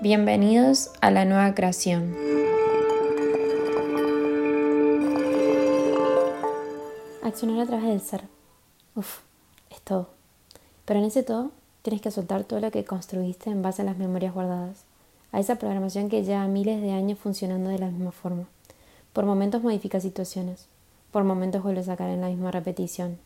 Bienvenidos a la nueva creación. Accionar a través del ser. Uf, es todo. Pero en ese todo tienes que soltar todo lo que construiste en base a las memorias guardadas, a esa programación que lleva miles de años funcionando de la misma forma. Por momentos modifica situaciones, por momentos vuelve a sacar en la misma repetición.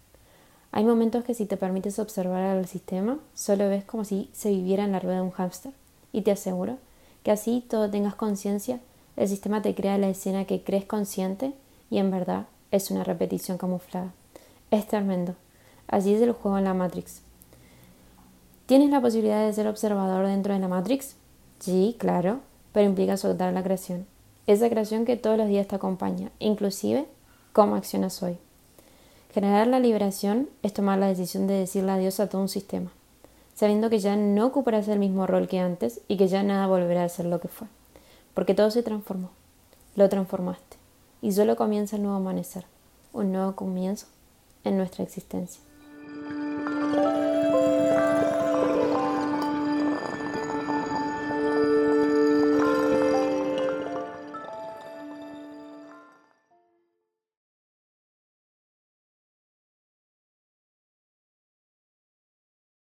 Hay momentos que si te permites observar al sistema, solo ves como si se viviera en la rueda de un hámster. Y te aseguro que así todo tengas conciencia, el sistema te crea la escena que crees consciente y en verdad es una repetición camuflada. Es tremendo. Así es el juego en la Matrix. ¿Tienes la posibilidad de ser observador dentro de la Matrix? Sí, claro, pero implica soltar la creación. Esa creación que todos los días te acompaña, inclusive cómo accionas hoy. Generar la liberación es tomar la decisión de decirle adiós a todo un sistema, sabiendo que ya no ocuparás el mismo rol que antes y que ya nada volverá a ser lo que fue, porque todo se transformó, lo transformaste, y solo comienza el nuevo amanecer, un nuevo comienzo en nuestra existencia.